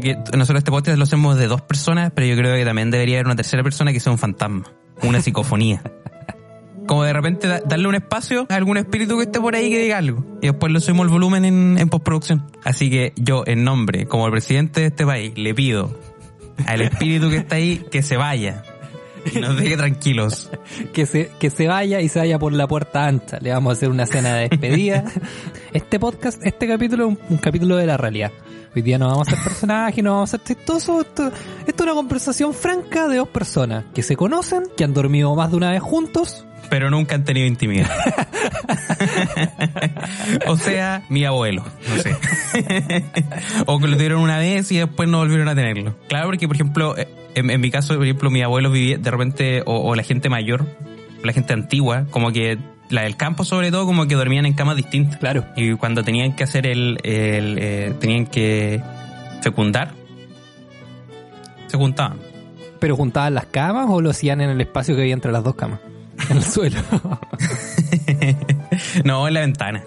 creo que nosotros este podcast lo hacemos de dos personas, pero yo creo que también debería haber una tercera persona que sea un fantasma, una psicofonía. Como de repente da- darle un espacio a algún espíritu que esté por ahí que diga algo. Y después le subimos el volumen en, en postproducción. Así que yo, en nombre, como el presidente de este país, le pido al espíritu que está ahí que se vaya. Y nos deje tranquilos. Que se, que se vaya y se vaya por la puerta ancha. Le vamos a hacer una cena de despedida. Este podcast, este capítulo es un, un capítulo de la realidad. Hoy día no vamos a ser personajes, no vamos a ser chistosos. Esto, esto es una conversación franca de dos personas que se conocen, que han dormido más de una vez juntos. Pero nunca han tenido intimidad. o sea, mi abuelo, no sé. o que lo tuvieron una vez y después no volvieron a tenerlo. Claro, porque por ejemplo, eh, en, en mi caso, por ejemplo, mi abuelo vivía de repente, o, o la gente mayor, la gente antigua, como que la del campo sobre todo, como que dormían en camas distintas. Claro. Y cuando tenían que hacer el, el, eh, tenían que fecundar, se juntaban. Pero juntaban las camas o lo hacían en el espacio que había entre las dos camas. En el suelo. No, en la ventana.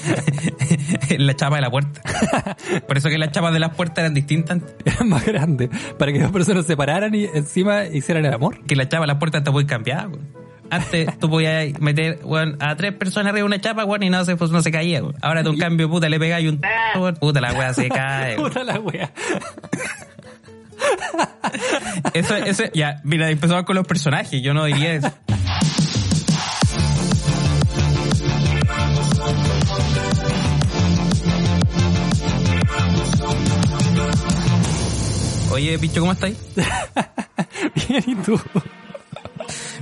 en la chapa de la puerta. Por eso que las chapas de las puertas eran distintas. Era más grande. Para que dos personas se pararan y encima hicieran el amor. Que la chapa de las puertas está muy cambiada. weón. Antes tú podías meter weón, a tres personas arriba de una chapa weón, y no se, pues, no se caía. weón. Ahora tú en cambio, puta, le pegáis un... weón, Puta, la wea se cae. weón. Puta la wea. Eso, eso, ya, mira, empezamos con los personajes. Yo no diría eso. Oye, Picho, ¿cómo estáis? Bien, ¿y tú?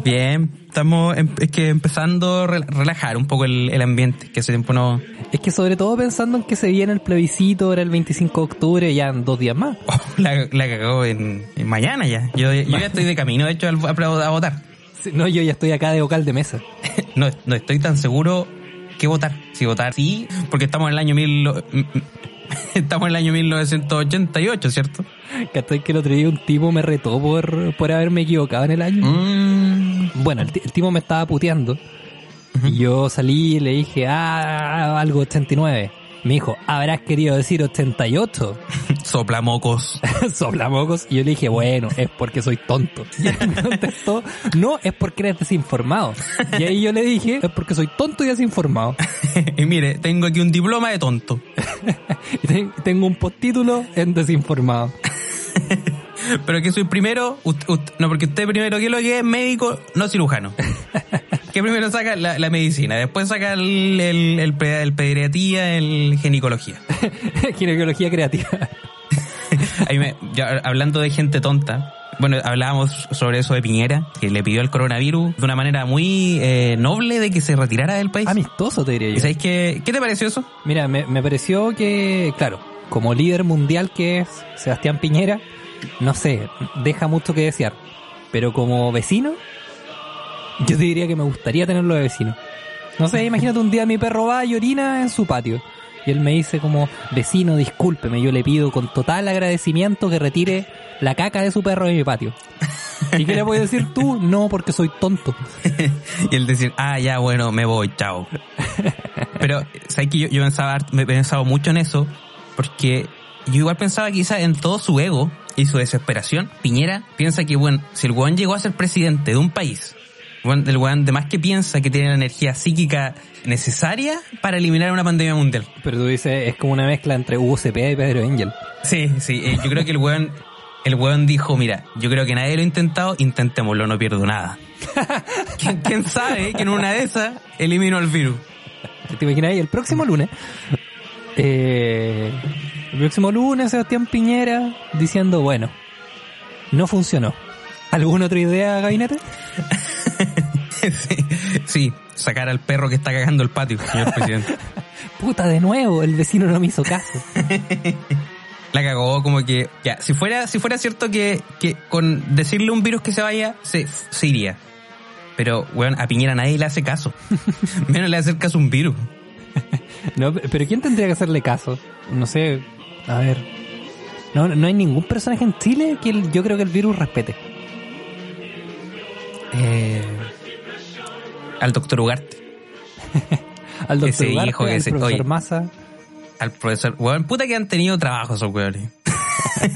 Bien, estamos em- es que empezando a rel- relajar un poco el, el ambiente, que hace tiempo no... Es que sobre todo pensando en que se viene el plebiscito ahora el 25 de octubre, ya en dos días más. Oh, la, la cagó en, en mañana ya. Yo, yo ya estoy de camino, de hecho, al- a, a votar. Sí, No, yo ya estoy acá de vocal de mesa. No, no estoy tan seguro qué votar. Si votar sí, porque estamos en el año mil... Estamos en el año 1988, ¿cierto? ¿Cachai que el otro día un tipo me retó por, por haberme equivocado en el año? Mm. Bueno, el, el tipo me estaba puteando. Y yo salí y le dije, ah, algo 89. Me dijo, habrás querido decir 88. Soplamocos. Soplamocos. Y yo le dije, bueno, es porque soy tonto. Y él me contestó, no, es porque eres desinformado. Y ahí yo le dije, es porque soy tonto y desinformado. y mire, tengo aquí un diploma de tonto. Y tengo un postítulo en desinformado. Pero que soy primero, no, porque usted primero, ¿qué es lo que es? Médico, no cirujano. Que primero saca la, la medicina, después saca el, el, el, pe- el pediatría, el ginecología. Ginecología creativa. Ahí me- ya, hablando de gente tonta, bueno, hablábamos sobre eso de Piñera, que le pidió al coronavirus de una manera muy eh, noble de que se retirara del país. Amistoso, te diría ¿Y yo. sabéis qué, qué te pareció eso? Mira, me, me pareció que, claro, como líder mundial que es Sebastián Piñera, no sé, deja mucho que desear. Pero como vecino, yo te diría que me gustaría tenerlo de vecino. No sé, imagínate un día mi perro va y orina en su patio. Y él me dice como, vecino, discúlpeme, yo le pido con total agradecimiento que retire la caca de su perro de mi patio. ¿Y qué le voy a decir tú? No, porque soy tonto. y el decir, ah, ya, bueno, me voy, chao. Pero, ¿sabes que yo, yo pensaba, me he pensado mucho en eso? Porque yo igual pensaba quizá en todo su ego y su desesperación. Piñera piensa que, bueno, si el weón llegó a ser presidente de un país, el weón de más que piensa que tiene la energía psíquica necesaria para eliminar una pandemia mundial. Pero tú dices, es como una mezcla entre Hugo Cepeda y Pedro Angel. Sí, sí, eh, yo creo que el weón, el weón dijo, mira, yo creo que nadie lo ha intentado, intentémoslo, no pierdo nada. ¿Quién, quién sabe que en una de esas elimino el virus? ¿Te imaginas? Y el próximo lunes, eh, el próximo lunes Sebastián Piñera diciendo, bueno, no funcionó. ¿Alguna otra idea, gabinete? sí, sí, sacar al perro que está cagando el patio, señor presidente. Puta, de nuevo, el vecino no me hizo caso. La cagó como que, ya, si fuera, si fuera cierto que, que con decirle a un virus que se vaya, se, se iría. Pero, weón, a Piñera nadie le hace caso. Menos le hace caso a un virus. No, pero ¿quién tendría que hacerle caso? No sé, a ver. No, no hay ningún personaje en Chile que el- yo creo que el virus respete. Eh, al doctor Ugarte, Al doctor Ese Ugarte, hijo que al se- profesor oye. Massa. al profesor, weón, puta que han tenido trabajo esos weones.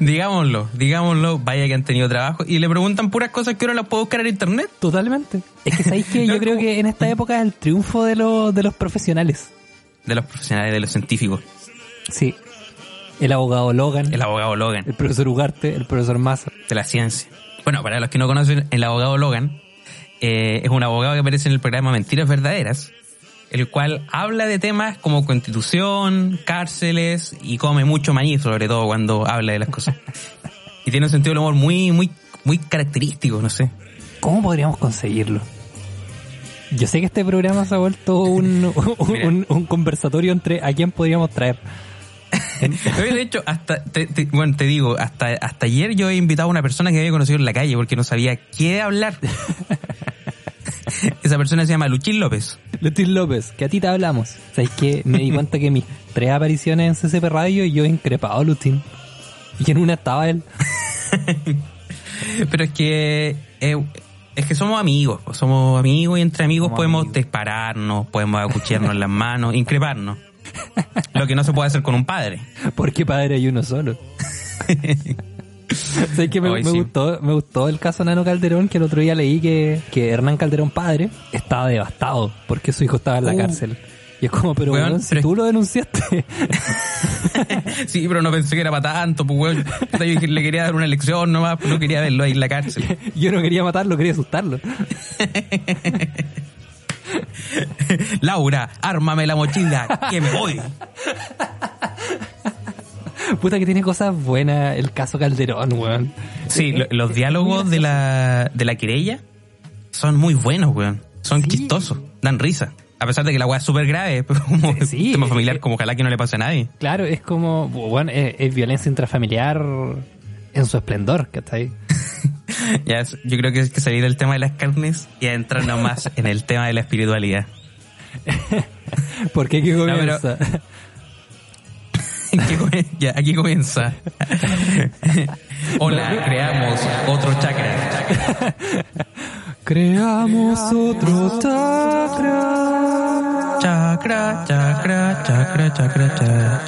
digámoslo, digámoslo, vaya que han tenido trabajo y le preguntan puras cosas que uno las puede buscar en internet. Totalmente. Es que sabéis que yo creo que en esta época es el triunfo de, los de los profesionales. De los profesionales, de los científicos. Sí. El abogado Logan. El abogado Logan. El profesor Ugarte, el profesor Massa. De la ciencia. Bueno, para los que no conocen, el abogado Logan eh, es un abogado que aparece en el programa Mentiras Verdaderas, el cual habla de temas como constitución, cárceles y come mucho maíz, sobre todo cuando habla de las cosas. y tiene un sentido del humor muy, muy, muy característico, no sé. ¿Cómo podríamos conseguirlo? Yo sé que este programa se ha vuelto un, un, un conversatorio entre a quién podríamos traer. de hecho, hasta, te, bueno, te digo, hasta, hasta ayer yo he invitado a una persona que había conocido en la calle porque no sabía qué hablar. Esa persona se llama Luchín López. Luchín López, que a ti te hablamos. ¿Sabes que Me di cuenta que mis tres apariciones en CCP Radio y yo he increpado a Luchín. Y en una estaba él. Pero es que... Eh, es que somos amigos, somos amigos y entre amigos podemos dispararnos, podemos acuchillarnos en las manos, increparnos. Lo que no se puede hacer con un padre. Porque padre hay uno solo. sé que me, gustó, me gustó el caso Nano Calderón, que el otro día leí que, que Hernán Calderón padre estaba devastado porque su hijo estaba en la uh. cárcel. Y es como, pero weón, si tú lo denunciaste. sí, pero no pensé que era para tanto, pues weón. Yo le quería dar una lección nomás, no quería verlo ahí en la cárcel. Yo no quería matarlo, quería asustarlo. Laura, ármame la mochila, que me voy. Puta que tiene cosas buenas el caso Calderón, weón. Sí, los diálogos de la, de la querella son muy buenos, weón. Son chistosos, dan risa. A pesar de que la weá es súper grave, como sí, tema familiar, como ojalá que no le pase a nadie. Claro, es como, bueno, es, violencia intrafamiliar en su esplendor, ahí. Ya, yo creo que es que salir del tema de las carnes y entrar nomás en el tema de la espiritualidad. ¿Por qué? ¿Qué comienza? ya, aquí comienza. Hola, creamos otro chakra. Creamos otro chakra. Chakra, chakra, chakra, chakra, chakra.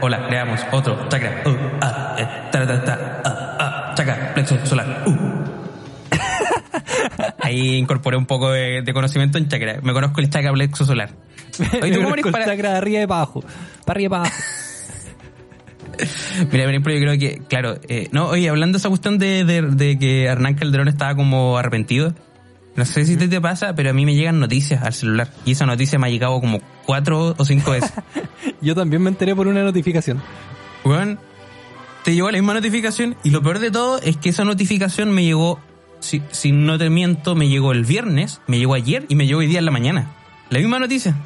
Hola, creamos otro chakra. Chakra, plexo solar. Ahí incorporé un poco de, conocimiento en chakra. Me conozco el chakra plexo solar. Hoy tú el chakra de arriba y para abajo. Para arriba y para abajo. Mira, por ejemplo, yo creo que, claro, eh, no, oye, hablando de esa cuestión de, de, que Hernán Calderón estaba como arrepentido, no sé si te, te pasa, pero a mí me llegan noticias al celular. Y esa noticia me ha llegado como cuatro o cinco veces. yo también me enteré por una notificación. Bueno, te llegó la misma notificación y lo peor de todo es que esa notificación me llegó, si, si no te miento, me llegó el viernes, me llegó ayer y me llegó hoy día en la mañana. La misma noticia.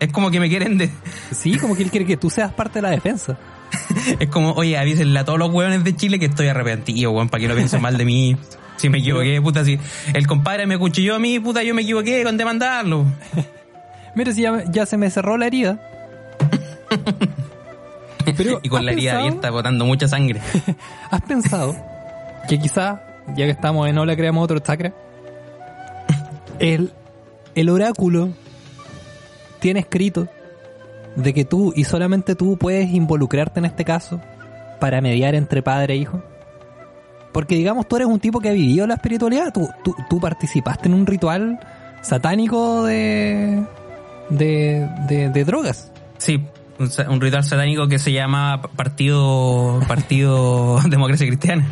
Es como que me quieren de... Sí, como que él quiere que tú seas parte de la defensa. es como, oye, avísenle a todos los hueones de Chile que estoy arrepentido, weón, para que no piensen mal de mí. Si me equivoqué, puta, si el compadre me cuchilló a mí, puta, yo me equivoqué con demandarlo. Mira, si ya, se me cerró la herida. y con la herida abierta botando mucha sangre. ¿Has pensado que quizá, ya que estamos en Hola creamos otro chakra, el, el oráculo tiene escrito de que tú y solamente tú puedes involucrarte en este caso para mediar entre padre e hijo? Porque digamos, tú eres un tipo que ha vivido la espiritualidad, tú, tú, participaste en un ritual satánico de, de, de, drogas. Sí, un, ritual satánico que se llama Partido Partido Democracia Cristiana.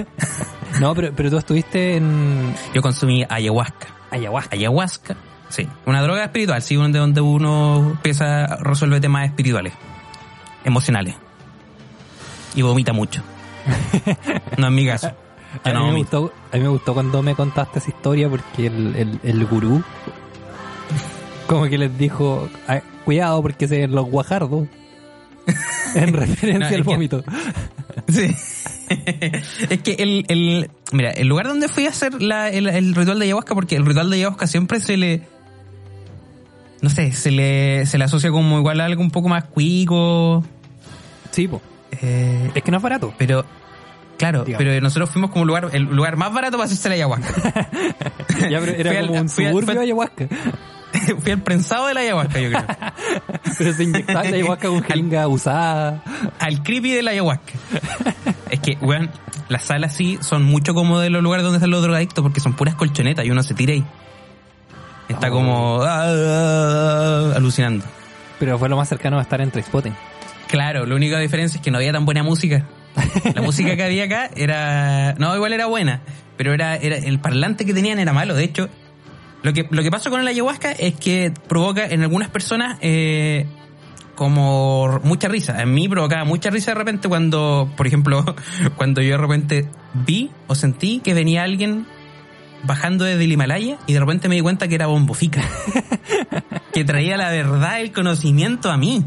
no, pero, pero tú estuviste en... Yo consumí ayahuasca. Ayahuasca. Ayahuasca Sí, una droga espiritual, sí, donde, donde uno empieza a resolver temas espirituales, emocionales. Y vomita mucho. no es mi caso. a, mí me gustó, a mí me gustó cuando me contaste esa historia porque el, el, el gurú como que les dijo, cuidado porque se los guajardos. en referencia al vómito. sí. es que el, el, mira, el lugar donde fui a hacer la, el, el, ritual de ayahuasca, porque el ritual de ayahuasca siempre se le, no sé, se le, se le asocia como igual a algo un poco más cuico. Sí, eh, es que no es barato. Pero, claro, pero nosotros fuimos como lugar, el lugar más barato para hacerse la ayahuasca. ya, pero era como un suburbio de ayahuasca. Fui al prensado de la ayahuasca, yo creo. Pero se inyectaba la ayahuasca con jeringa usada. Al creepy de la ayahuasca. Es que, weón, las salas sí son mucho como de los lugares donde están los drogadictos porque son puras colchonetas y uno se tira ahí. Está Oh. como ah, ah, ah, alucinando. Pero fue lo más cercano a estar en Trainspotting. Claro, la única diferencia es que no había tan buena música. La música que había acá era. No, igual era buena. Pero era, era el parlante que tenían era malo. De hecho, lo que, lo que pasa con el ayahuasca es que provoca en algunas personas eh, como mucha risa. En mí provocaba mucha risa de repente cuando, por ejemplo, cuando yo de repente vi o sentí que venía alguien bajando desde el Himalaya y de repente me di cuenta que era Bombofica. que traía la verdad, el conocimiento a mí.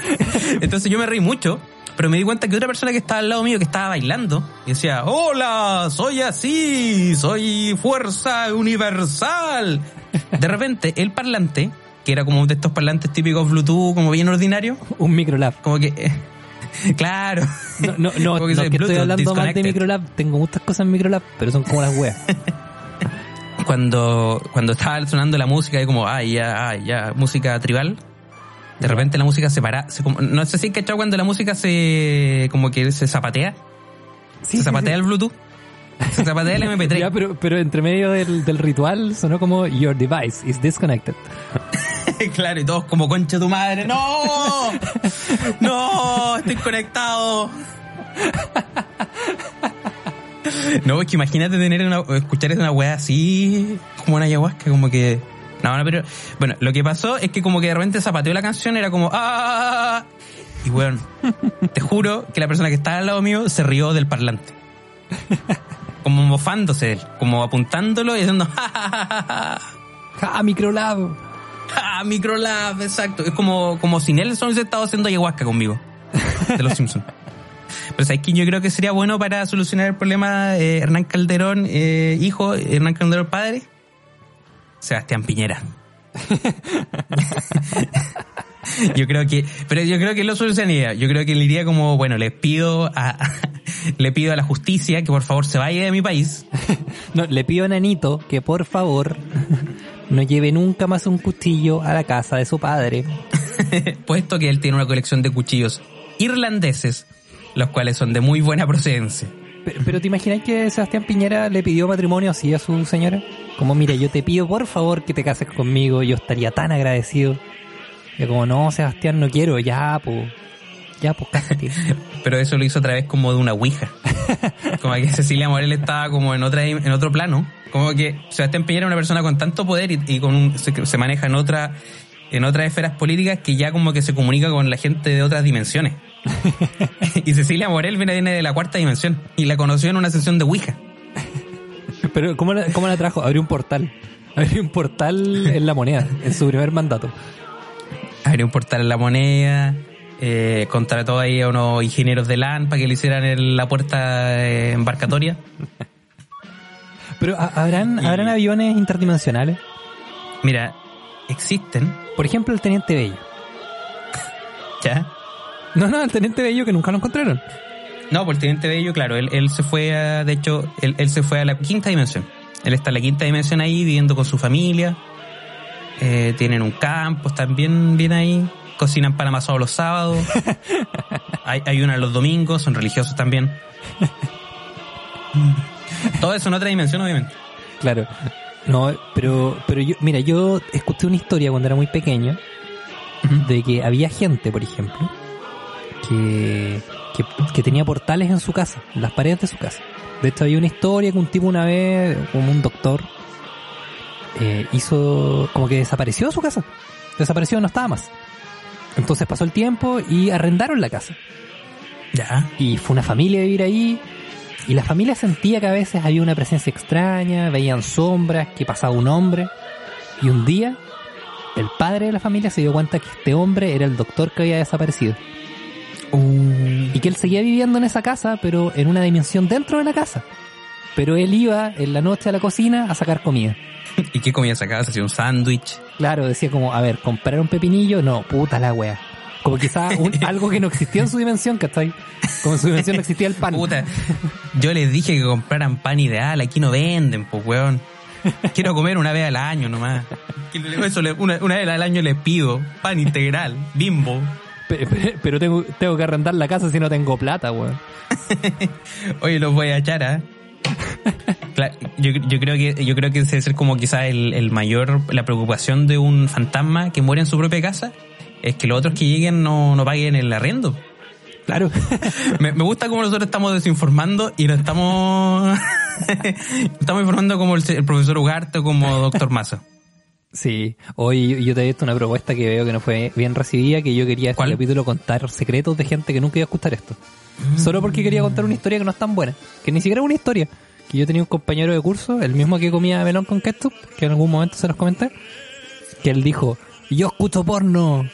Entonces yo me reí mucho, pero me di cuenta que otra persona que estaba al lado mío, que estaba bailando, y decía, hola, soy así, soy fuerza universal. De repente, el parlante, que era como de estos parlantes típicos Bluetooth, como bien ordinario, Un microlab. como que... claro. No, no, no, que estoy hablando mal de microlab. Tengo muchas cosas en microlab, pero son como las weas. Cuando, cuando estaba sonando la música, y como, ah, ya, ah, ya, música tribal, de repente la música se para, se como- no sé si cachado cuando la música se, como que se zapatea, Sí, se zapatea el Bluetooth, se zapatea el MP3. Ya, pero, pero entre medio del, del ritual sonó como Your device is disconnected. claro, y todos como concha tu madre, no, no, estoy conectado. No, es que imagínate tener una, escuchar una weá así, como una ayahuasca, como que... No, no, pero... Bueno, lo que pasó es que como que de repente zapateó la canción, era como... ¡Ah! Y weón, te juro que la persona que estaba al lado mío se rió del parlante. Como mofándose de él, como apuntándolo y diciendo... ¡Ja, ja, ja, ja, ja! ¡Ah, microlab! Ah, Microlab, exacto. Es como, como si Nelson hubiese estado haciendo ayahuasca conmigo. De los Simpsons. Pero sabes que yo creo que sería bueno para solucionar el problema eh, Hernán Calderón, eh, hijo, Hernán Calderón padre. Sebastián Piñera. yo creo que, pero yo creo que lo solucionaría. Yo creo que le iría como, bueno, le pido a, le pido a la justicia que por favor se vaya de mi país. No, le pido a Nanito que por favor no lleve nunca más un cuchillo a la casa de su padre. puesto que él tiene una colección de cuchillos irlandeses, los cuales son de muy buena procedencia. Pero, pero ¿te imaginas que Sebastián Piñera le pidió matrimonio así a su señora? Como, mira, yo te pido por favor que te cases conmigo, yo estaría tan agradecido. Y como, no, Sebastián, no quiero, ya, pues, ya, pues, cásate. Pero eso lo hizo otra vez como de una ouija. Como que Cecilia Morel estaba como en otra en otro plano. Como que Sebastián Piñera es una persona con tanto poder y, y con un, se, se maneja en otra en otras esferas políticas que ya como que se comunica con la gente de otras dimensiones. y Cecilia Morel viene, viene de la cuarta dimensión y la conoció en una sesión de ouija. Pero, ¿cómo la, cómo la trajo? Abrió un portal. Abrió un portal en la moneda, en su primer mandato. abrió un portal en la moneda, eh, contrató ahí a unos ingenieros de LAN para que le hicieran el- la puerta eh, embarcatoria. Pero, ¿ha- ¿habrán, Y- ¿habrán aviones interdimensionales? Mira, existen, Por ejemplo, el Teniente Bello. ¿ya? No, no, el Teniente Bello que nunca lo encontraron. No, por el Teniente Bello, claro, él, él se fue a, de hecho, él, él se fue a la quinta dimensión. Él está en la quinta dimensión ahí, viviendo con su familia. Eh, tienen un campo, están bien, bien ahí. Cocinan pan amasado los sábados. hay, hay una los domingos, son religiosos también. Todo eso en otra dimensión, obviamente. Claro. No, pero, pero yo, mira, yo escuché una historia cuando era muy pequeño de que había gente, por ejemplo, que, que, que tenía portales en su casa, en las paredes de su casa. De hecho, había una historia que un tipo una vez, como un doctor, eh, hizo, como que desapareció de su casa. Desapareció, no estaba más. Entonces pasó el tiempo y arrendaron la casa. Ya. Y fue una familia a vivir ahí. Y la familia sentía que a veces había una presencia extraña, veían sombras, que pasaba un hombre. Y un día, el padre de la familia se dio cuenta que este hombre era el doctor que había desaparecido. Y que él seguía viviendo en esa casa, pero en una dimensión dentro de la casa. Pero él iba en la noche a la cocina a sacar comida. ¿Y qué comida sacabas? Hacía un sándwich. Claro, decía como, a ver, comprar un pepinillo, no, puta la wea. Como quizá un- algo que no existía en su dimensión, ¿cachai? Como en su dimensión no existía el pan. Puta, yo les dije que compraran pan ideal, aquí no venden, pues weón. Quiero comer una vez al año nomás. Eso una, una vez al año le pido pan integral, bimbo. Pe- pe- Pero tengo, tengo que arrendar la casa si no tengo plata, weón. Oye, los voy a echar. Claro, yo, yo creo que yo creo que ese debe ser como quizás el, el mayor la preocupación de un fantasma que muere en su propia casa es que los otros que lleguen no, no paguen el arrendo. Claro. Me, me gusta como nosotros estamos desinformando y nos estamos estamos informando como el, el profesor Ugarte o como doctor Mazo. Sí, hoy yo- te he visto una propuesta que veo que no fue bien recibida, que yo quería este ¿Cuál? capítulo contar secretos de gente que nunca iba a escuchar esto. Solo porque quería contar una historia que no es tan buena, que ni siquiera es una historia. Que yo tenía un compañero de curso, el mismo que comía melón con ketchup, que en algún momento se los comenté, que él dijo, yo escucho porno.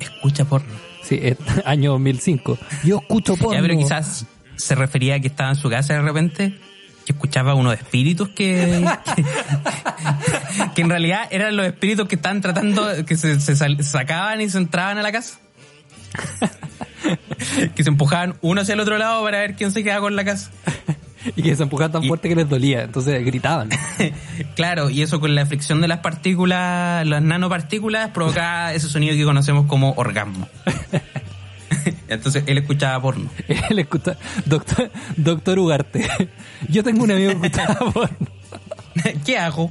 Escucha porno. Sí, es año 2005. Yo escucho porno. Ya, pero quizás se refería a que estaba en su casa de repente que escuchaba unos espíritus que, que, que en realidad eran los espíritus que estaban tratando, que se, se sal- sacaban y se entraban a la casa. que se empujaban uno hacia el otro lado para ver quién se quedaba con la casa. Y que se empujaban tan Y- fuerte que les dolía, entonces gritaban. claro, y eso con la fricción de las partículas, las nanopartículas, provocaba ese sonido que conocemos como orgasmo. Entonces él escuchaba porno. Él escucha, doctor, doctor Ugarte. Yo tengo un amigo que escuchaba porno. ¿Qué hago?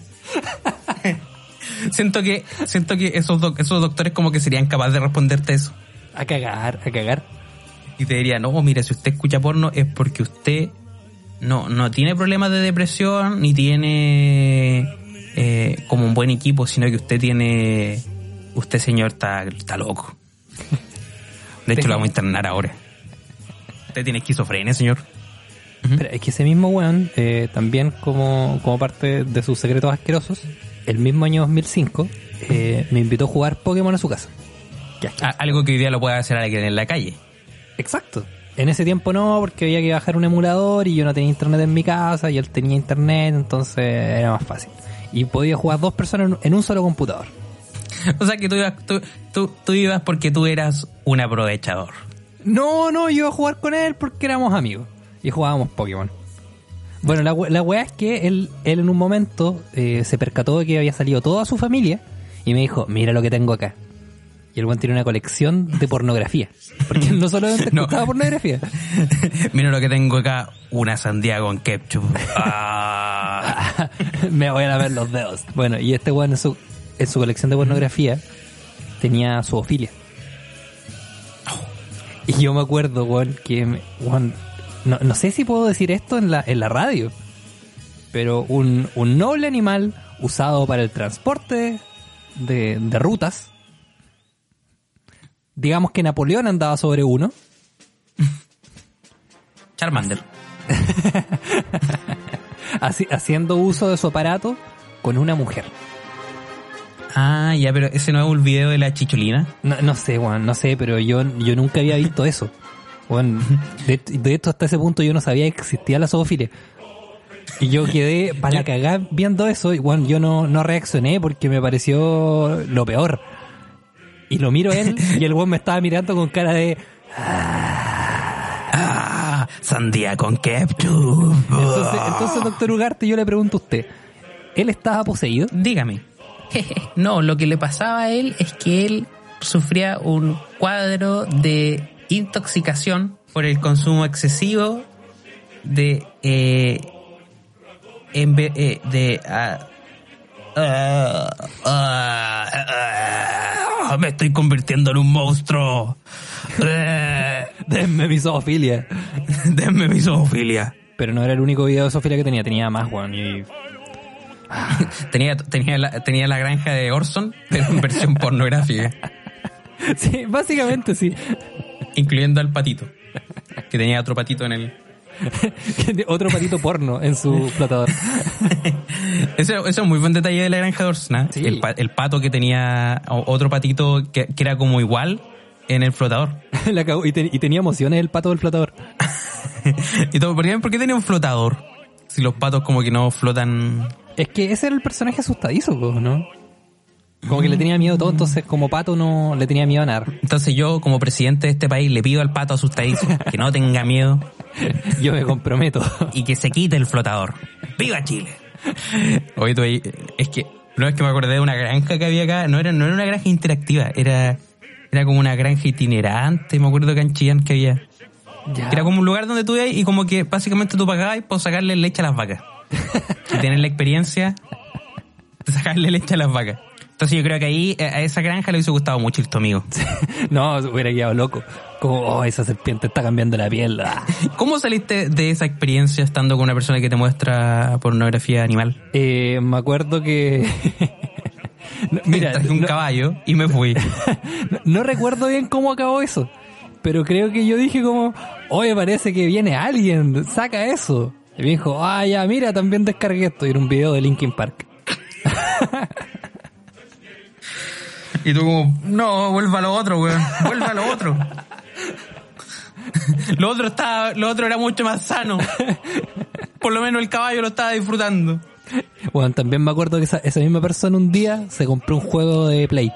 siento que siento que esos doc- esos doctores como que serían capaces de responderte eso A cagar, a cagar. y te dirían no mire si usted escucha porno es porque usted no no tiene problemas de depresión ni tiene eh, como un buen equipo sino que usted tiene usted señor está está loco de hecho lo vamos a internar ahora usted tiene esquizofrenia señor Pero es que ese mismo weón, eh, también como, como parte de sus secretos asquerosos, el mismo año 2005, eh, me invitó a jugar Pokémon a su casa. Algo que hoy día lo puede hacer alguien en la calle Exacto. En ese tiempo no, porque había que bajar un emulador y yo no tenía internet en mi casa y él tenía internet, entonces era más fácil. Y podía jugar dos personas en un solo computador. o sea que tú ibas tú, tú, tú ibas porque tú eras un aprovechador No, no, yo iba a jugar con él porque éramos amigos y jugábamos Pokémon. Bueno, la, la weá es que él, él en un momento eh, se percató de que había salido toda su familia y me dijo, mira lo que tengo acá. Y el weón tiene una colección de pornografía. Porque él no solamente No. escuchaba pornografía. Mira lo que tengo acá, una sandía con ketchup. Ah. me voy a lavar los dedos. Bueno, y este weón en su, en su colección de pornografía tenía zoofilia. Y yo me acuerdo, weón, que weón, no, no sé si puedo decir esto en la, en la radio, pero un, un noble animal usado para el transporte de, de rutas. Digamos que Napoleón andaba sobre uno. Charmander. haci- haciendo uso de su aparato con una mujer. Ah, ya, pero ese no es un video de la chicholina. No, no sé, Juan, no sé, pero yo, yo nunca había visto eso. Juan, de, de hecho, hasta ese punto yo no sabía que existía la zoofilia. Y yo quedé para la cagada viendo eso y bueno, yo no, no reaccioné porque me pareció lo peor. Y lo miro él y el weón me estaba mirando con cara de... Ah, sandía con ketchup. Entonces, entonces, doctor Ugarte, yo le pregunto a usted, ¿él estaba poseído? Dígame. No, lo que le pasaba a él es que él sufría un cuadro de intoxicación por el consumo excesivo de eh, eh, de ah, ah, me estoy convirtiendo en un monstruo. Denme mi zoofilia. Denme mi zoofilia. Pero no era el único video de zoofilia que tenía, tenía más, Juan. Y Tenía, tenía, la, tenía la granja de Orson, pero en versión pornográfica. Sí, básicamente sí. incluyendo al patito, que tenía otro patito en el... Otro patito porno en su flotador. Ese, ese es un muy buen detalle de la granja de Orson. Sí. el, pa- el pato que tenía otro patito que, que era como igual en el flotador. La y, te- y tenía emociones el pato del flotador. y todo, ¿por qué, por qué tenía un flotador? Si los patos como que no flotan... Es que ese era el personaje asustadizo, ¿no? Como que le tenía miedo todo, entonces como pato no le tenía miedo a nada. Entonces yo, como presidente de este país, le pido al pato asustadizo que no tenga miedo Yo me comprometo. y que se quite el flotador. ¡Viva Chile! Oye, tú ahí, es que No, es que me acordé de una granja que había acá. No era, no era una granja interactiva, era, era como una granja itinerante. Me acuerdo que en Chillán que había. Ya. Era como un lugar donde tú ibas y como que básicamente tú pagabas por sacarle leche a las vacas. y tener la experiencia de sacarle leche a las vacas. Entonces yo creo que ahí eh, a esa granja le hubiese gustado mucho tu amigo. No, hubiera quedado loco. Como, oh, esa serpiente está cambiando la piel. Ah. ¿Cómo saliste de esa experiencia estando con una persona que te muestra pornografía animal? Eh, me acuerdo que... Mira, Traje un no- caballo y me fui. no, no recuerdo bien cómo acabó eso. Pero creo que yo dije como, oye, parece que viene alguien, saca eso. Y me dijo, ah, ya, mira, también descargué esto. Y era un video de Linkin Park. Y tú como, no, vuelva a lo otro, weón. Vuelva a lo otro. lo otro estaba, lo otro era mucho más sano. Por lo menos el caballo lo estaba disfrutando. Bueno, también me acuerdo que esa, esa misma persona un día se compró un juego de Play.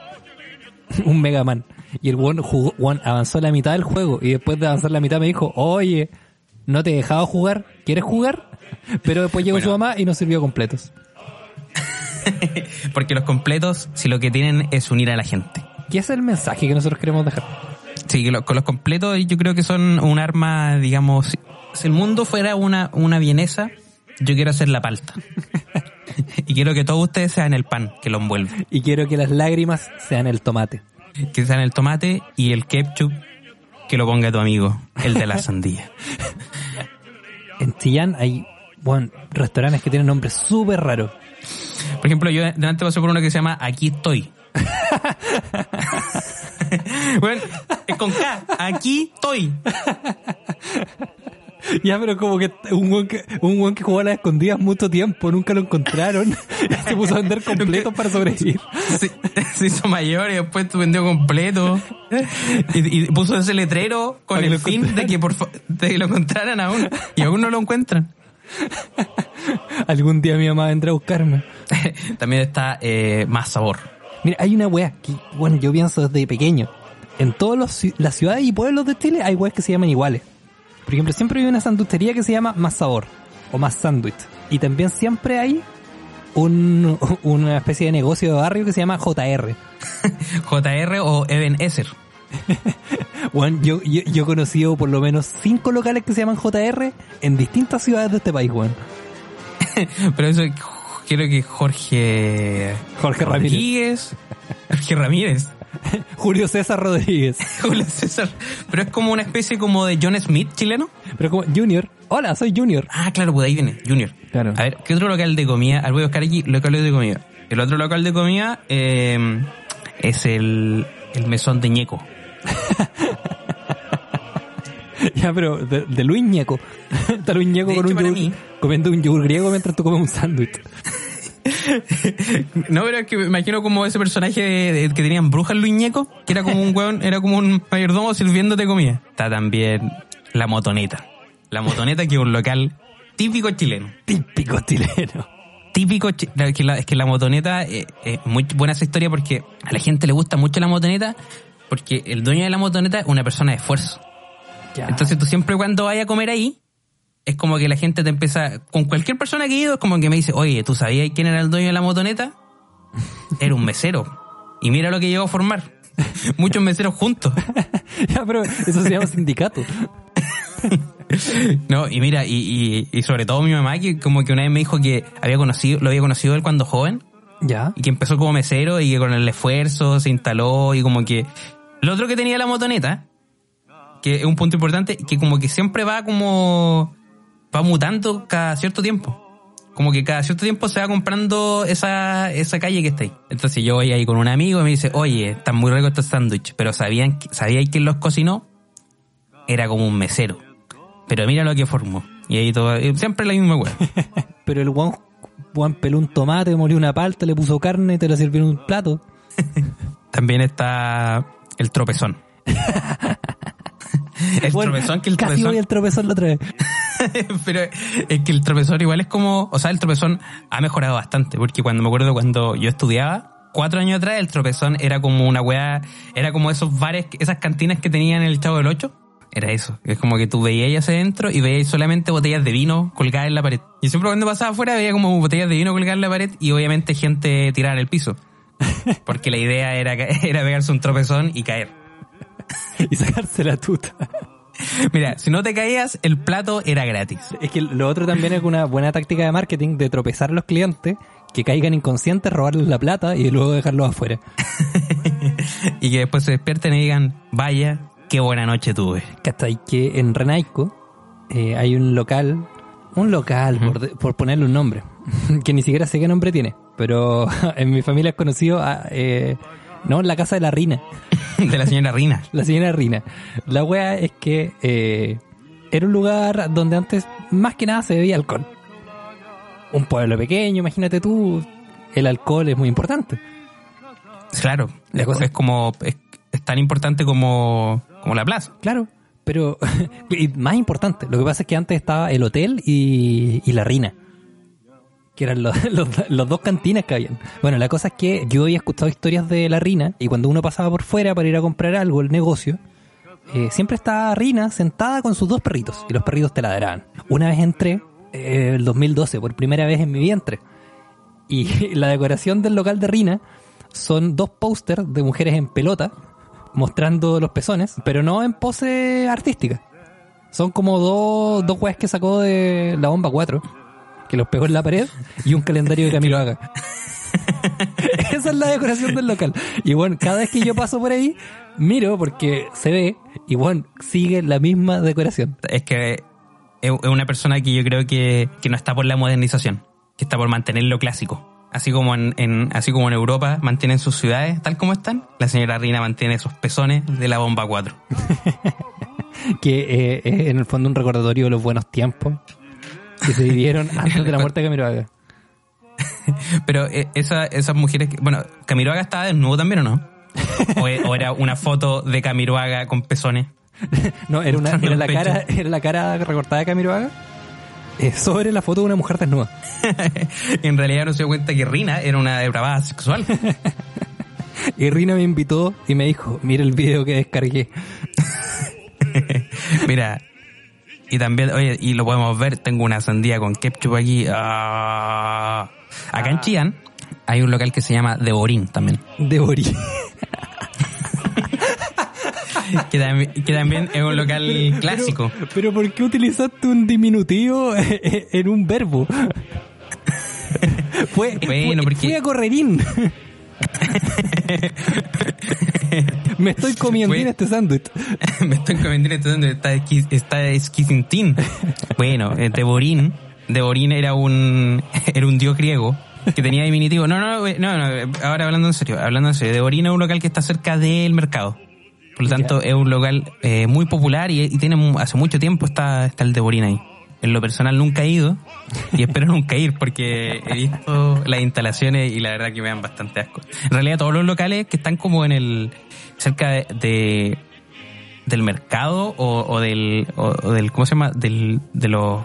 un Mega Man. Y el one, jugó, avanzó la mitad del juego. Y después de avanzar la mitad me dijo, oye, no te he dejado jugar, ¿quieres jugar? Pero después llegó Bueno. su mamá y nos sirvió completos. Porque los completos, si lo que tienen es unir a la gente. ¿Qué es el mensaje que nosotros queremos dejar? Sí, lo- con los completos yo creo que son un arma, digamos, si- si el mundo fuera una, una vienesa, yo quiero hacer la palta. y quiero que todos ustedes sean el pan que lo envuelve. Y quiero que las lágrimas sean el tomate. Que sean el tomate y el ketchup que lo ponga tu amigo, el de la sandía. En Chillán hay, bueno, restaurantes que tienen nombres súper raros. Por ejemplo, yo delante pasé por uno que se llama Aquí estoy. bueno, es con K. Aquí estoy. Ya, pero como que un buen que, un buen que jugó a las escondidas mucho tiempo, nunca lo encontraron. se puso a vender completos para sobrevivir. Se, se hizo mayor y después tu vendió completo. Y, y puso ese letrero con Para el fin de que, por, de que lo encontraran aún. Y aún no lo encuentran. Algún día mi mamá vendrá a buscarme. También está eh, Más Sabor. Mira, hay una wea que, bueno, yo pienso desde pequeño. En todas las ciudades y pueblos de Chile hay weas que se llaman iguales. Por ejemplo, siempre hay una sandutería que se llama Más Sabor o Más Sándwich. Y también siempre hay un, una especie de negocio de barrio que se llama JR. JR o Eben Esser. Bueno, yo, yo, yo he conocido por lo menos cinco locales que se llaman JR en distintas ciudades de este país, weón. Pero eso quiero que Jorge Jorge Ramírez. Rodríguez. Jorge Ramírez. Julio César Rodríguez. Julio César. Pero es como una especie como de John Smith chileno. Pero como Junior. Hola, soy Junior. Ah, claro, pues ahí viene, Junior. Claro. A ver, ¿qué otro local de comida? Al voy a buscar aquí locales de comida. El otro local de comida eh, es el, el mesón de Ñeco. Ya, pero de, de Luis Ñeco. Está Luis Ñeco con hecho, un yogur, comiendo un yogur griego mientras tú comes un sándwich. No, pero es que me imagino como ese personaje de- de- que tenían brujas Luis Ñeco, que era como un hueón, era como un mayordomo sirviéndote comida. Está también la motoneta. La motoneta que es un local típico chileno. Típico chileno. típico chi- la- que la- es que la motoneta eh, es muy buena esa historia porque a la gente le gusta mucho la motoneta porque el dueño de la motoneta es una persona de esfuerzo. Ya. Entonces tú siempre cuando vayas a comer ahí es como que la gente te empieza con cualquier persona que he ido es como que me dice, "Oye, ¿tú sabías quién era el dueño de la motoneta?" Era un mesero. Y mira lo que llegó a formar. Muchos meseros juntos. ya, pero eso se llama sindicato. No, y mira, y, y, y sobre todo mi mamá, que como que una vez me dijo que había conocido, lo había conocido él cuando joven, Ya. y que empezó como mesero y que con el esfuerzo se instaló y como que lo otro que tenía la motoneta que es un punto importante que como que siempre va como va mutando cada cierto tiempo. Como que cada cierto tiempo se va comprando esa, esa calle que está ahí. Entonces yo voy ahí con un amigo y me dice oye están muy ricos estos sándwiches pero sabían sabíais quién los cocinó era como un mesero. Pero mira lo que formó. Y ahí todo siempre la misma hueá Pero el guan, guan peló un tomate, molió una palta, le puso carne y te la sirvió en un plato. También está el tropezón. el Bueno, tropezón que el casi tropezón. voy al tropezón la otra vez. Pero es que el tropezón igual es como, o sea, el tropezón ha mejorado bastante, porque cuando me acuerdo cuando yo estudiaba, cuatro años atrás, el tropezón era como una weá, era como esos bares, esas cantinas que tenían en el Chavo del Ocho. Era eso, es como que tú veías hacia adentro y veías solamente botellas de vino colgadas en la pared. Y siempre cuando pasaba afuera veía como botellas de vino colgar en la pared y obviamente gente tirar en el piso. Porque la idea era, era pegarse un tropezón y caer. Y sacarse la tuta. Mira, si no te caías, el plato era gratis. Es que lo otro también es una buena táctica de marketing de tropezar a los clientes, que caigan inconscientes, robarles la plata y luego dejarlos afuera. Y que después se despierten y digan, vaya, qué buena noche tuve. ¿Cachai? Que en Renaico eh, hay un local, un local, por, de- por ponerle un nombre, que ni siquiera sé qué nombre tiene, pero en mi familia es conocido, a, eh, no, la casa de la Rina, De la señora Rina. la señora Rina. La wea es que eh, era un lugar donde antes más que nada se bebía alcohol. Un pueblo pequeño, imagínate tú, el alcohol es muy importante. Claro, La es, cosa- es como, es, es tan importante como, como la plaza. Claro, pero y más importante, lo que pasa es que antes estaba el hotel y, y la Rina, que eran los, los, dos cantinas que habían. Bueno, la cosa es que yo había escuchado historias de la Rina y cuando uno pasaba por fuera para ir a comprar algo, el negocio, eh, siempre estaba Rina sentada con sus dos perritos y los perritos te ladraban. Una vez entré, eh, el 2012, por primera vez en mi vientre, y la decoración del local de Rina son dos pósters de mujeres en pelota mostrando los pezones, pero no en pose artística. Son como dos, dos weas que sacó de la bomba 4, que los pegó en la pared, y un calendario de Camilo Haga. Esa es la decoración del local. Y bueno, cada vez que yo paso por ahí, miro porque se ve, y bueno, sigue la misma decoración. Es que es es una persona que yo creo que, que no está por la modernización, que está por mantener lo clásico. Así como en, en- así como en Europa mantienen sus ciudades tal como están, la señora Rina mantiene esos pezones de la bomba 4. Que eh, es en el fondo un recordatorio de los buenos tiempos que se vivieron antes de la muerte de Camilo Haga. Pero eh, esa, esas mujeres, que- bueno, Camiroaga estaba desnudo también o no? O, e- o era una foto de Camiroaga con pezones. No, era, una, era, la cara, era la cara recortada de Camilo Haga eh, sobre la foto de una mujer desnuda. en realidad no se dio cuenta que Rina era una depravada sexual. Y Rina me invitó y me dijo, mira el video que descargué. Mira, y también, oye, y lo podemos ver, tengo una sandía con ketchup aquí. Ah. Acá en Chillán hay un local que se llama Deborín también, De Ori. que también, que también es un local clásico. Pero, pero ¿por qué utilizaste un diminutivo en un verbo? Fue, Bueno, fui, porque- fui a correrín. Me estoy comiendo este sándwich. Me estoy comiendo esto donde está, esqui- está esquisintín. Bueno, eh, Deborín, Deborín era un, era un dios griego que tenía diminutivo. No, no, no, no, ahora hablando en serio, hablando en serio. Deborín es un local que está cerca del mercado. Por lo tanto, es un local eh, muy popular y, y tiene hace mucho tiempo está, está el Deborín ahí. En lo personal nunca he ido y espero nunca ir porque he visto las instalaciones y la verdad que me dan bastante asco. En realidad todos los locales que están como en el cerca de, de- del mercado o, o del o, o del ¿cómo se llama? del de los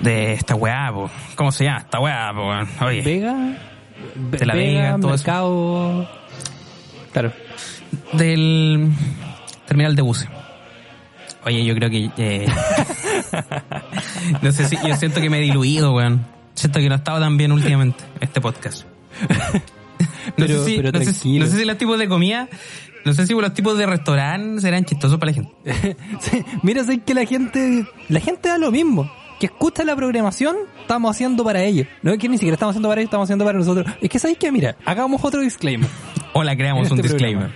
de esta weá, po. ¿cómo se llama? Esta weá, po. Oye, Vega. Ve- De la Vega, todo eso. mercado. Claro. del terminal de buses. Oye, yo creo que eh, no sé si yo siento que me he diluido, weón. Siento que no he estado tan bien últimamente este podcast. No Pero- sé si, pero no sé si- tranquilo. no sé si los tipos de comida, no sé si los tipos de restaurante serán chistosos para la gente. Sí, Mira, sé que la gente, la gente da lo mismo. Que escucha la programación, estamos haciendo para ellos. No es que ni siquiera estamos haciendo para ellos, estamos haciendo para nosotros. Es que sabéis que, mira, hagamos otro disclaimer. Hola, creamos en un este disclaimer.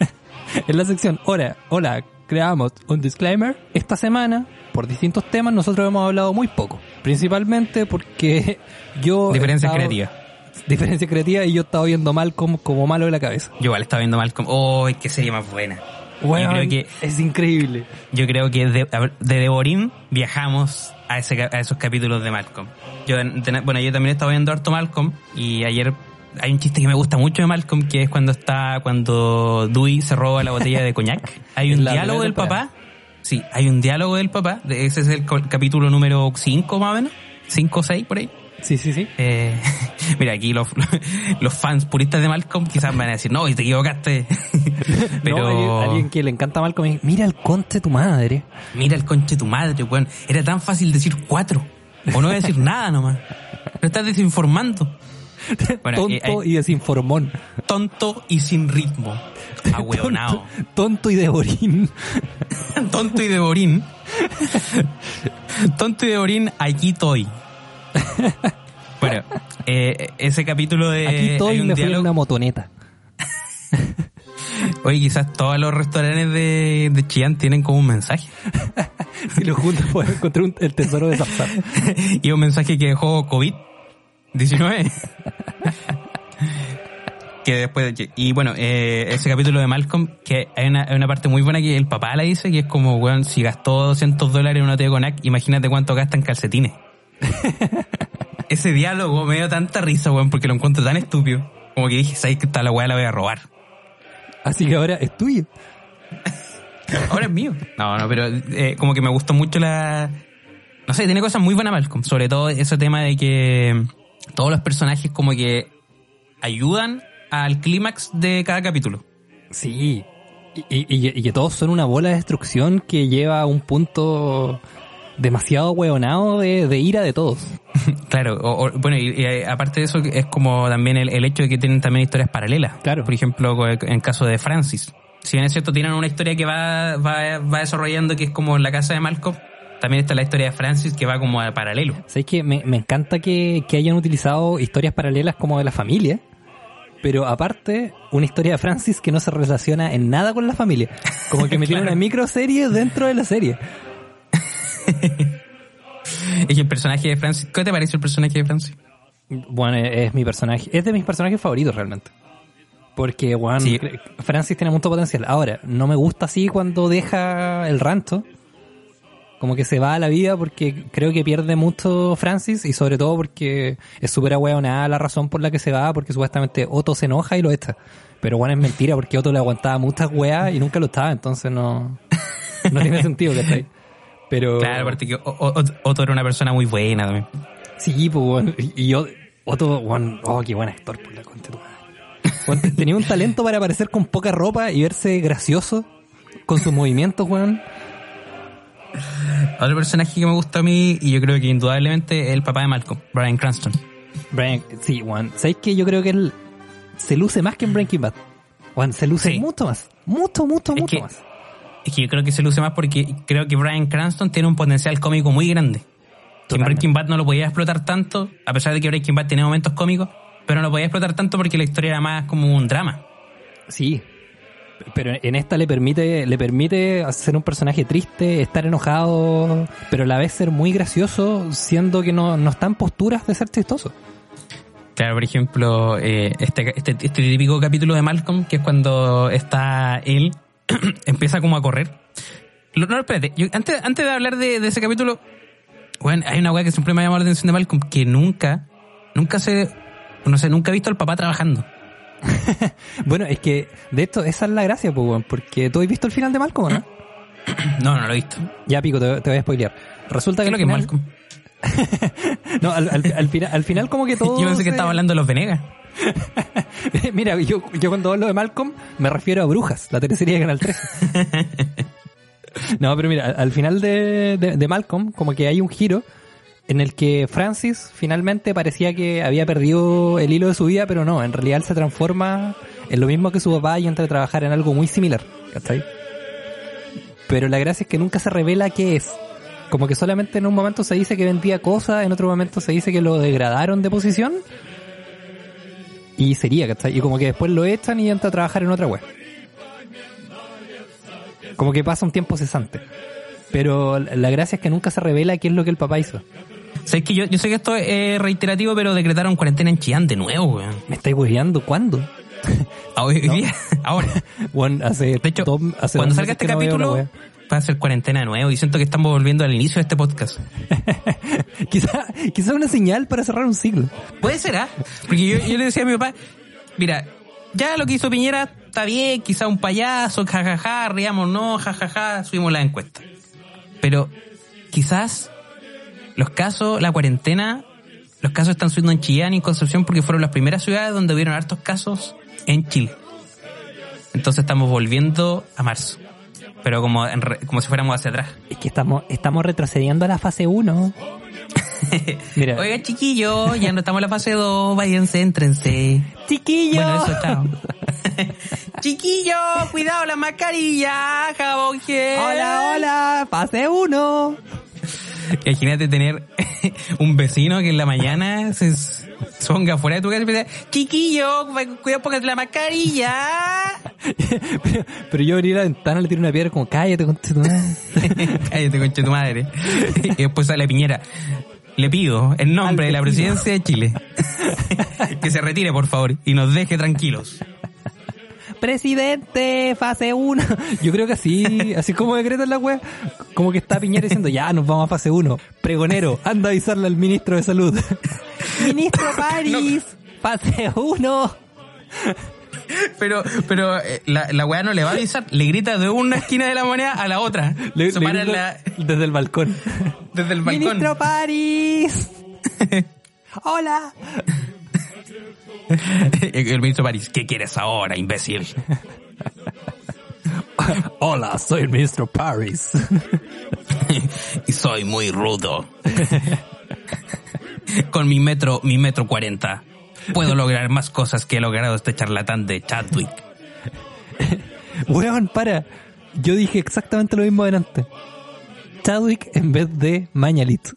en la sección, hola, hola, creamos un disclaimer. Esta semana, por distintos temas, nosotros hemos hablado muy poco. Principalmente porque yo... Diferencias estado- creativas. Diferencia creativa y yo estaba viendo mal como, como malo de la cabeza. Yo igual estaba viendo mal como, oh, qué serie más buena. Bueno, yo creo que es increíble. Yo creo que de, de viajamos a, ese, a esos capítulos de Malcolm. Yo, bueno, yo también estaba viendo harto Malcolm y ayer hay un chiste que me gusta mucho de Malcolm que es cuando está, cuando Dewey se roba la botella de coñac. Hay un diálogo del papá. Sí, hay un diálogo del papá. Ese es el capítulo número 5 más o menos. 5 o 6 por ahí. Sí, sí, sí. Eh, mira, aquí los, los fans puristas de Malcolm quizás van a decir, no, y te equivocaste. Pero... No, alguien, alguien que le encanta Malcolm, me dice, mira el conte tu madre. Mira el conche de tu madre, weón. Era tan fácil decir cuatro. O no a decir nada nomás. Pero estás desinformando. Bueno, tonto eh, y desinformón. tonto y sin ritmo. Ahueonado. Tonto, tonto y de orín. Tonto y de Borín. Tonto y de Borín, aquí estoy. Bueno, eh, ese capítulo de. Aquí estoy me fui en diálogo- una motoneta. Oye, quizás todos los restaurantes de, de Chillán tienen como un mensaje. Si lo juntas puedes encontrar un- el tesoro de Zapzap. y un mensaje que dejó COVID-19. que después de- y bueno, eh, ese capítulo de Malcolm, que hay una, hay una parte muy buena que el papá la dice, que es como, weón, si gastó 200 dólares en una TV Conac, imagínate cuánto gasta en calcetines. ese diálogo me dio tanta risa, weón, porque lo encuentro tan estúpido. Como que dije, ¿sabes que esta la weá la voy a robar? Así que ahora es tuyo. Ahora es mío. No, no, pero eh, como que me gustó mucho la... No sé, tiene cosas muy buenas Malcolm. Sobre todo ese tema de que todos los personajes como que ayudan al clímax de cada capítulo. Sí. Y, y- y- y que todos son una bola de destrucción que lleva a un punto demasiado hueonado de, de ira de todos. Claro, o- o- bueno, y, y, eh, aparte de eso es como también el, el hecho de que tienen también historias paralelas. Claro. Por ejemplo, en el caso de Francis. Si bien es cierto, tienen una historia que va, va, va desarrollando que es como en la casa de Malcolm, también está la historia de Francis que va como a paralelo. ¿Sabes que me, me encanta que, que hayan utilizado historias paralelas como de la familia? Pero aparte, una historia de Francis que no se relaciona en nada con la familia. Como que metieron Claro. una microserie dentro de la serie. Y el personaje de Francis, ¿qué te parece el personaje de Francis? Bueno, es mi personaje, es de mis personajes favoritos realmente. Porque, Juan, Sí. Francis tiene mucho potencial. Ahora, no me gusta así cuando deja el ranto. Como que se va a la vida porque creo que pierde mucho Francis y sobre todo porque es súper ahueonada la razón por la que se va porque supuestamente Otto se enoja y lo echa. Pero bueno, es mentira porque Otto le aguantaba muchas weas y nunca lo estaba, entonces no, no tiene sentido que esté Pero... Claro, aparte que Otto era una persona muy buena también. Sí, pues, weón. Y yo, Otto, weón, oh, qué buen actor, por la concha tenía un talento para aparecer con poca ropa y verse gracioso con sus movimientos, weón. Otro personaje que me gusta a mí, y yo creo que indudablemente es el papá de Malcolm, Brian Cranston. Brian, sí, weón. ¿Sabéis que yo creo que él se luce más que en Breaking Bad? Weón, se luce Sí. mucho más. Mucho, mucho, Es mucho que- más. Es que yo creo que se luce más porque creo que Brian Cranston tiene un potencial cómico muy grande. Que en. Breaking Bad no lo podía explotar tanto, a pesar de que Breaking Bad tenía momentos cómicos, pero no lo podía explotar tanto porque la historia era más como un drama. Sí. Pero en esta le permite, le permite hacer un personaje triste, estar enojado, pero a la vez ser muy gracioso, siendo que no, no está en posturas de ser chistoso. Claro, por ejemplo, eh, este, este, este típico capítulo de Malcolm, que es cuando está él, empieza como a correr. Lo- No, espérate, antes, antes de hablar de, de ese capítulo, bueno, hay una weá que siempre me ha llamado la atención de Malcolm, que nunca, nunca se, no sé, nunca he visto al papá trabajando. Bueno, es que de esto, esa es la gracia, pues, porque tú has visto el final de Malcolm, ¿o ¿no? No, no lo he visto. Ya, pico, te, te voy a spoilear. Resulta ¿Qué que, al que Malcolm? No, al, al- al final, al final como que todo... Yo pensé que se- estaba hablando de los Venegas. Mira, yo, yo cuando hablo de Malcolm me refiero a Brujas, la teleserie de Canal 13. no, pero mira, al, al final de, de- de Malcolm como que hay un giro en el que Francis finalmente parecía que había perdido el hilo de su vida, pero no, en realidad se transforma en lo mismo que su papá y entra a trabajar en algo muy similar. Pero la gracia es que nunca se revela qué es. Como que solamente en un momento se dice que vendía cosas, en otro momento se dice que lo degradaron de posición. Y sería. Y como que después lo echan y entra a trabajar en otra web. Como que pasa un tiempo cesante. Pero la gracia es que nunca se revela qué es lo que el papá hizo. ¿Sabes que yo, yo sé que esto es reiterativo, pero decretaron cuarentena en Chillán de nuevo, weón. ¿Me estáis hueveando? ¿Cuándo? Ah, Hoy día, ahora. Bueno, hace De hecho, dos- hace cuando salga este no capítulo, va a ser cuarentena de nuevo y siento que estamos volviendo al inicio de este podcast. quizá, quizá una señal para cerrar un siglo. Puede ser, ¿ah? Porque yo, yo le decía a mi papá, mira, ya lo que hizo Piñera está bien, quizá un payaso, jajaja, riamos, no, jajaja, subimos la encuesta. Pero quizás los casos, la cuarentena, los casos están subiendo en Chillán y en Concepción porque fueron las primeras ciudades donde hubieron hartos casos en Chile. Entonces estamos volviendo a marzo. Pero como, en re- como si fuéramos hacia atrás. Es que estamos, estamos retrocediendo a la fase 1. Mira, Oiga, chiquillo, ya no estamos en la fase 2, váyanse, éntrense. chiquillo. Bueno, eso, chao. chiquillo, cuidado la mascarilla, jabón gel. Hola, hola, fase uno. Imagínate tener un vecino que en la mañana se ponga afuera de tu casa y empieza, chiquillo, cuidado póngate la mascarilla. pero, pero yo abrí la ventana, le tiro una piedra como, cállate, con tu madre. Cállate, concha de tu madre. Y después sale Piñera. Le pido, en nombre de la presidencia de Chile, que se retire, por favor, y nos deje tranquilos. Presidente, fase 1. Yo creo que así, así como decretan la web, como que está Piñera diciendo, ya nos vamos a fase 1. Pregonero, anda a avisarle al ministro de salud. ministro París, fase 1. Pero, pero eh, la, la weá no le va a avisar, le grita de una esquina de la moneda a la otra. Le- le grito la- Desde el balcón. desde el balcón. Ministro París. Hola. el, ministro París, ¿qué quieres ahora, imbécil? Hola, soy el ministro París. y soy muy rudo. Con mi metro, mi metro cuarenta, puedo lograr más cosas que he logrado este charlatán de Chadwick. Weón, para. Yo dije exactamente lo mismo adelante. Chadwick en vez de Mañalit.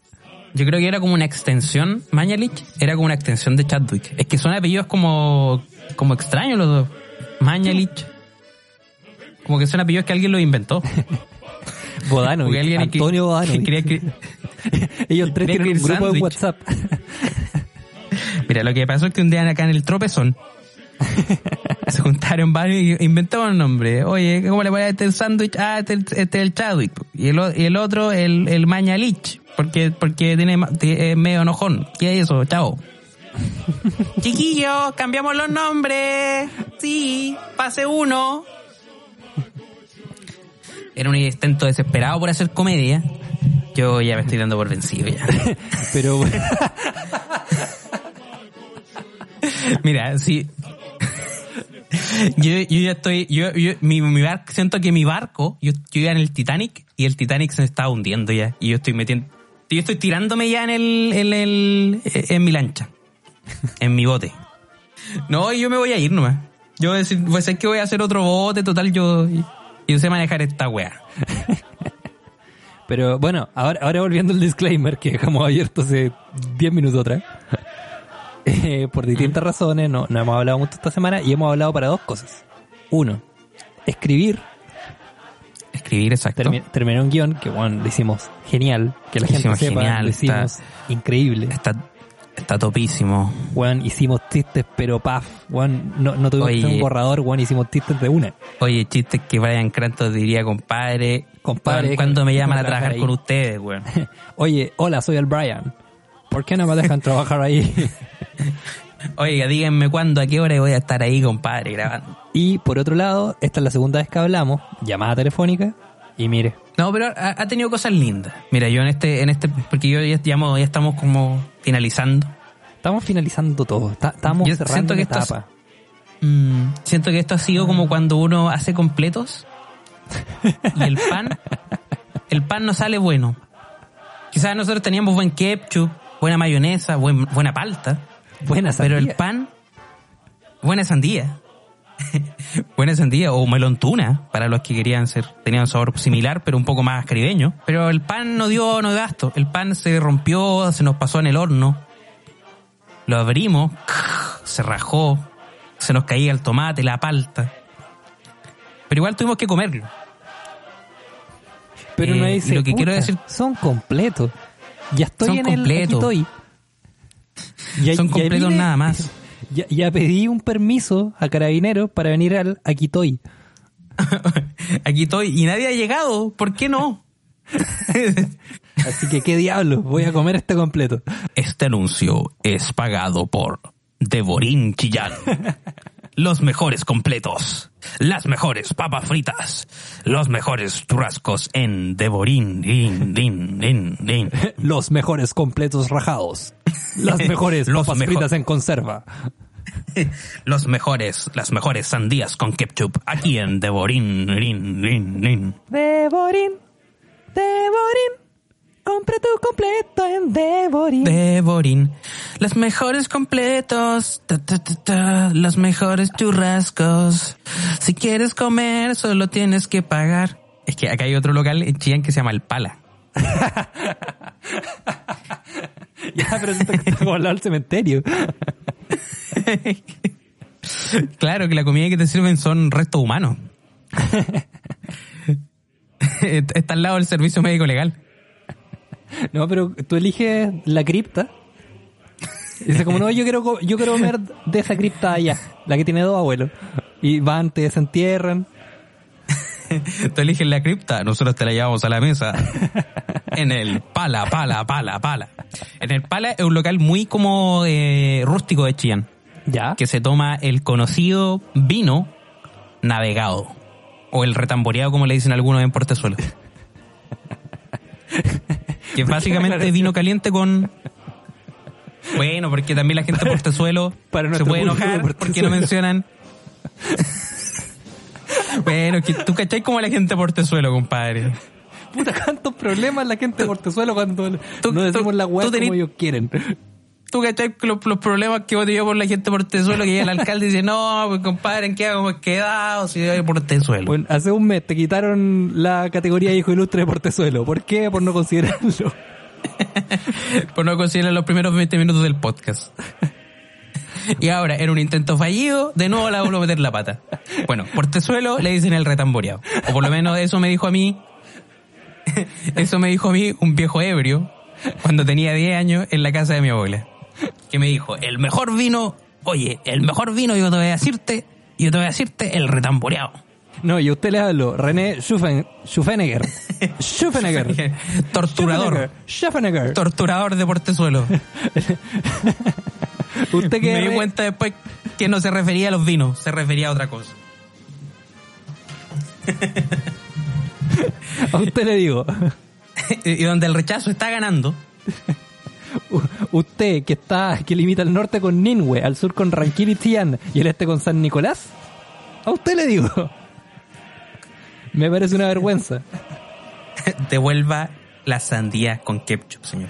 Yo creo que era como una extensión, Mañalich era como una extensión de Chadwick. Es que son apellidos como, como extraños los dos. Mañalich. Como que son apellidos que alguien los inventó. Bodano. Antonio Bodano. Ellos tres tienen un de. WhatsApp. Mira, lo que pasó es que un día acá en el tropezón se juntaron varios y inventaron un nombre. Oye, ¿cómo le pones a este sándwich? Ah, este, es el- este es el Chadwick. Y el, o- y el otro, el, el Mañalich. Porque, porque tiene, es medio enojón. ¿Qué es eso? Chao. Chiquillos, cambiamos los nombres. Sí, pase uno. Era un intento desesperado por hacer comedia. Yo ya me estoy dando por vencido ya. Pero bueno, Mira, sí. Yo, yo ya estoy, yo, yo, mi, mi barco, siento que mi barco, yo, yo iba en el Titanic y el Titanic se estaba hundiendo ya. Y yo estoy metiendo, yo estoy tirándome ya en el, en el, en mi lancha. En mi bote. No, yo me voy a ir nomás. Yo voy a decir, pues es que voy a hacer otro bote, total, yo, yo sé manejar esta wea. pero bueno, ahora, ahora volviendo al disclaimer que dejamos abierto hace 10 minutos atrás. Eh, por distintas razones, no, no hemos hablado mucho esta semana y hemos hablado para dos cosas. Uno, escribir. Escribir exacto. Termi- terminé un guion que, bueno, lo hicimos genial. Que la gente Hicimos sepa, genial, lo hicimos increíble. Está, está topísimo. Weón, hicimos chistes, pero paf, weón, no, no tuvimos que Oye. un borrador, weón, hicimos chistes de una. Oye, chistes que Brian Crantos diría, compadre. Compadre, cuando me llaman a trabajar con ustedes, weón. Oye, hola, soy el Brian. ¿Por qué no me dejan trabajar ahí? Oiga, díganme cuándo, a qué hora voy a estar ahí, compadre, grabando. y por otro lado, esta es la segunda vez que hablamos, llamada telefónica, y mire, No, pero ha, ha tenido cosas lindas. Mira, yo en este, en este, porque yo ya, llamo- ya estamos como finalizando. estamos finalizando todo, está- estamos Yo cerrando siento que etapa. Mm, siento que esto ha sido como cuando uno hace completos y el pan, el pan no sale bueno. Quizás nosotros teníamos buen ketchup, buena mayonesa, buen- buena palta. Buena Pero el sandía. pan, buena sandía. buena sandía o melón tuna para los que querían ser, tenían un sabor similar pero un poco más caribeño. Pero el pan no dio, no gasto. El pan se rompió, se nos pasó en el horno. Lo abrimos, se rajó, se nos caía el tomate, la palta. Pero igual tuvimos que comerlo. Pero Eh, no y dice, lo que quiero "Pucha, decir- son completos. Ya estoy Son en el aquí estoy. Ya- Son completos nada más. Ya, ya pedí un permiso a Carabineros para venir al Aquitoy. Aquí estoy y nadie ha llegado. ¿Por qué no? Así que qué diablo, voy a comer este completo. Este anuncio es pagado por Devorín Chillán. Los mejores completos, las mejores papas fritas, los mejores churrascos en Devorín. Din, din, din, din. Los mejores completos rajados. Las mejores Los papas mejo- fritas en conserva. Los mejores, las mejores sandías con ketchup aquí en Devorín. Din, din, din. Devorín, Devorín, compra tu completo en Devorín. Devorín. Las mejores completos, ta, ta, ta, ta, los mejores churrascos. Si quieres comer, solo tienes que pagar. Es que acá hay otro local en Chillán que se llama El Pala. ya, pero siento que está como al lado del cementerio. claro, que la comida que te sirven son restos humanos. está al lado del servicio médico legal. No, pero tú eliges la cripta. Y dice como, no, yo quiero, yo quiero comer de esa cripta allá, la que tiene dos abuelos. Y van, te desentierran. Tú eliges la cripta, nosotros te la llevamos a la mesa. En el pala, pala, pala, pala. En el pala es un local muy como eh, rústico de Chillán, Ya. que se toma el conocido vino navegado. O el retamboreado, como le dicen algunos en Portezuelo. Que es básicamente vino caliente con... Bueno, porque también la gente Portezuelo Para se puede enojar porque Portezuelo. no mencionan... bueno, que tú cachai como la gente de Portezuelo, compadre. Puta, cuántos problemas la gente de Portezuelo cuando tú- no decimos tú- la weá como ellos quieren. Tú cachai los, los problemas que vos te por la gente de Portezuelo, que llega el alcalde y dice, no, pues compadre, ¿en qué hemos quedado si hay Portezuelo? Bueno, hace un mes te quitaron la categoría hijo ilustre de Portezuelo. ¿Por qué? Por no considerarlo. por no considerar los primeros 20 minutos del podcast. Y ahora, en un intento fallido, de nuevo la vuelvo a meter la pata. Bueno, Portezuelo le dicen el retamboreado. O por lo menos eso me dijo a mí, eso me dijo a mí un viejo ebrio cuando tenía 10 años en la casa de mi abuela. Que me dijo, el mejor vino, oye, el mejor vino yo te voy a decirte, yo te voy a decirte el retamboreado. No, y a usted le hablo, René Schuffen, Schuffenegger. Schuffenegger. Torturador. Schuffenegger. Torturador de Portezuelo. Usted que Me di cuenta después que no se refería a los vinos, se refería a otra cosa. a usted le digo, y donde el rechazo está ganando, usted que está, que limita al norte con Ninwe, al sur con Ranquil y Tian y el este con San Nicolás, a usted le digo, me parece una vergüenza. devuelva la sandía con ketchup, señor.